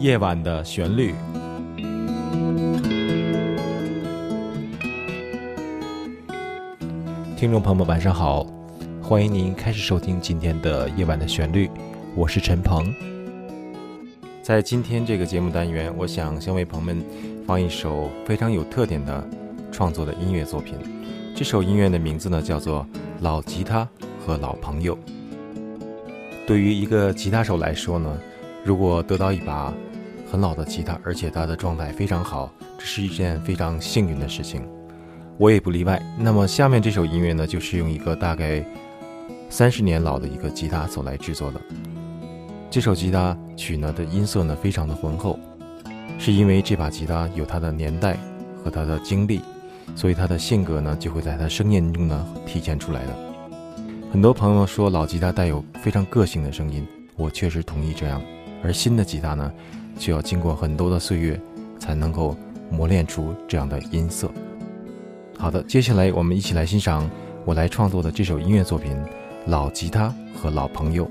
夜晚的旋律。听众朋友们，晚上好，欢迎您开始收听今天的夜晚的旋律，我是陈鹏。在今天这个节目单元，我想先为朋友们放一首非常有特点的创作的音乐作品。这首音乐的名字呢，叫做《老吉他和老朋友》。对于一个吉他手来说呢，如果得到一把很老的吉他，而且它的状态非常好，这是一件非常幸运的事情。我也不例外。那么下面这首音乐呢，就是用一个大概三十年老的一个吉他所来制作的。这首吉他曲呢的音色呢非常的浑厚，是因为这把吉他有它的年代和它的经历，所以它的性格呢就会在它声音中呢体现出来的。很多朋友说老吉他带有非常个性的声音，我确实同意这样。而新的吉他呢，就要经过很多的岁月，才能够磨练出这样的音色。好的，接下来我们一起来欣赏我来创作的这首音乐作品《老吉他和老朋友》。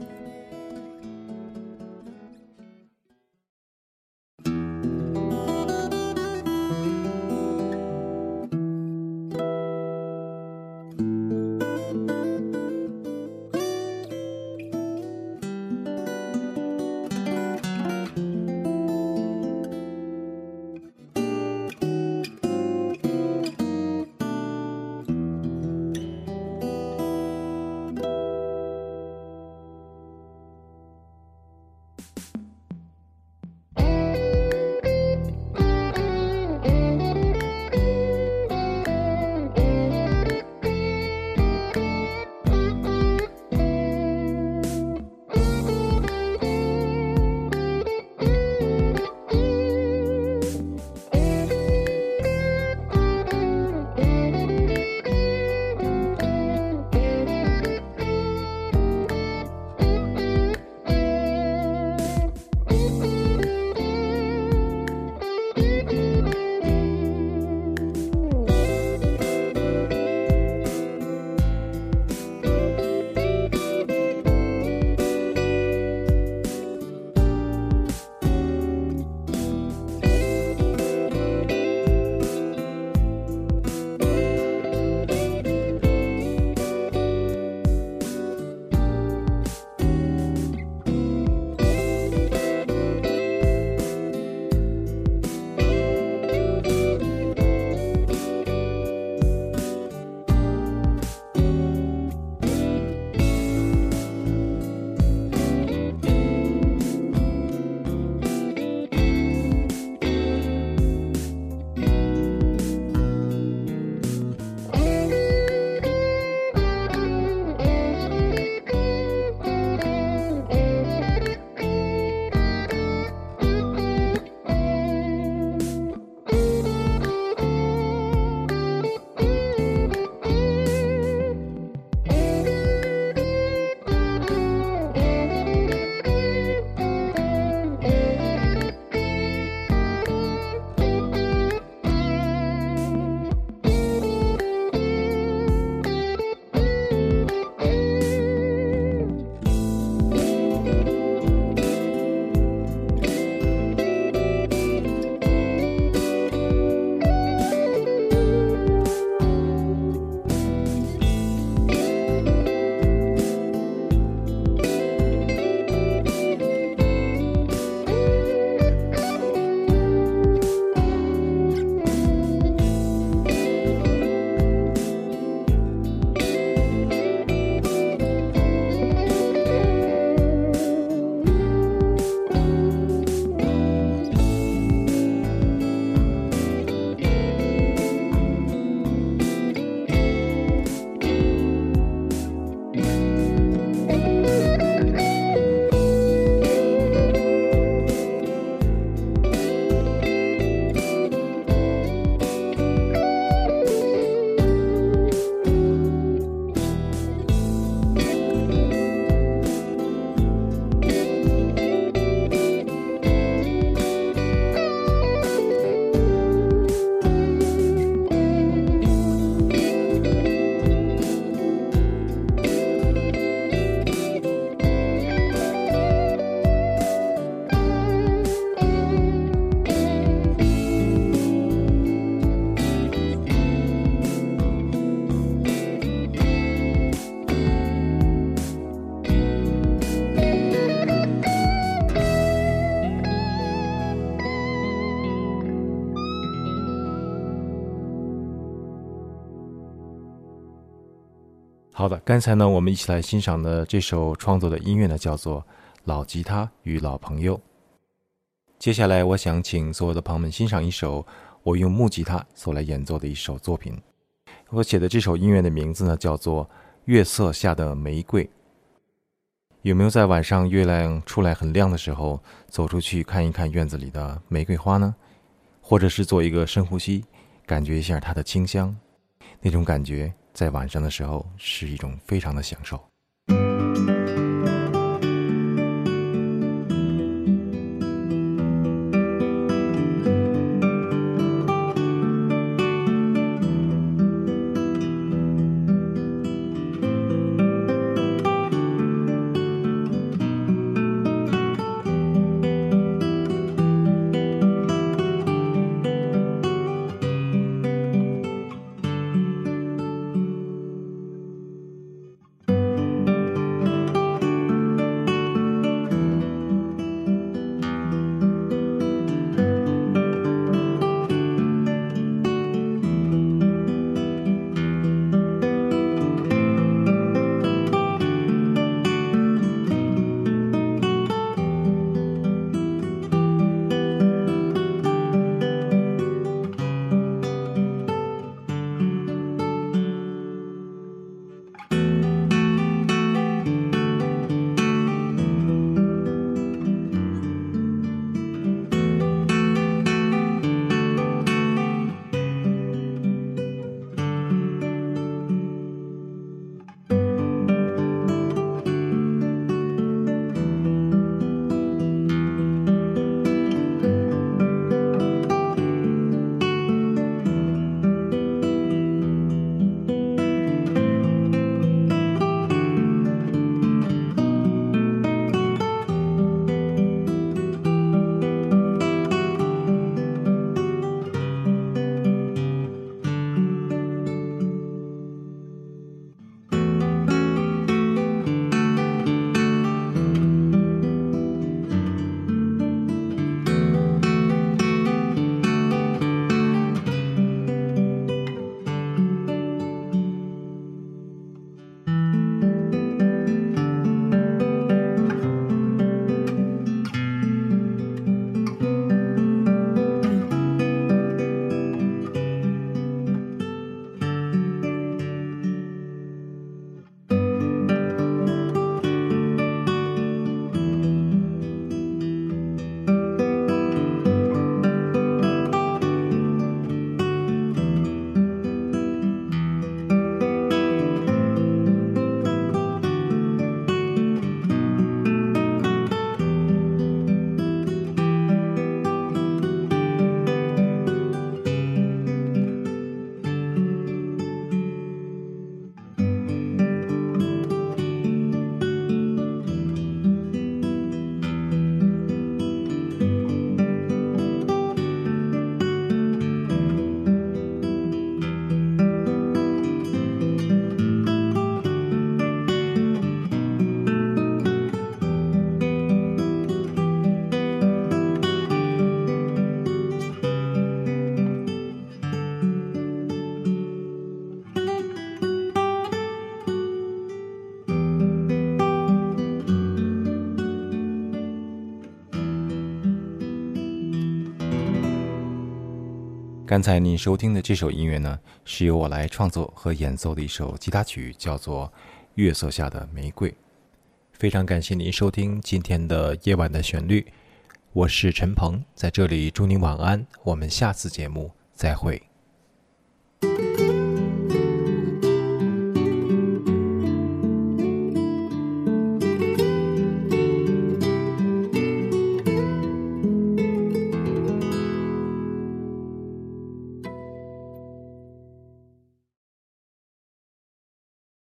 好的，刚才呢，我们一起来欣赏的这首创作的音乐呢，叫做《老吉他与老朋友》。接下来，我想请所有的朋友们欣赏一首我用木吉他所来演奏的一首作品。我写的这首音乐的名字呢，叫做《月色下的玫瑰》。有没有在晚上月亮出来很亮的时候，走出去看一看院子里的玫瑰花呢？或者是做一个深呼吸，感觉一下它的清香，那种感觉。在晚上的时候，是一种非常的享受。刚才您收听的这首音乐呢，是由我来创作和演奏的一首吉他曲，叫做《月色下的玫瑰》。非常感谢您收听今天的夜晚的旋律，我是陈鹏，在这里祝您晚安，我们下次节目再会。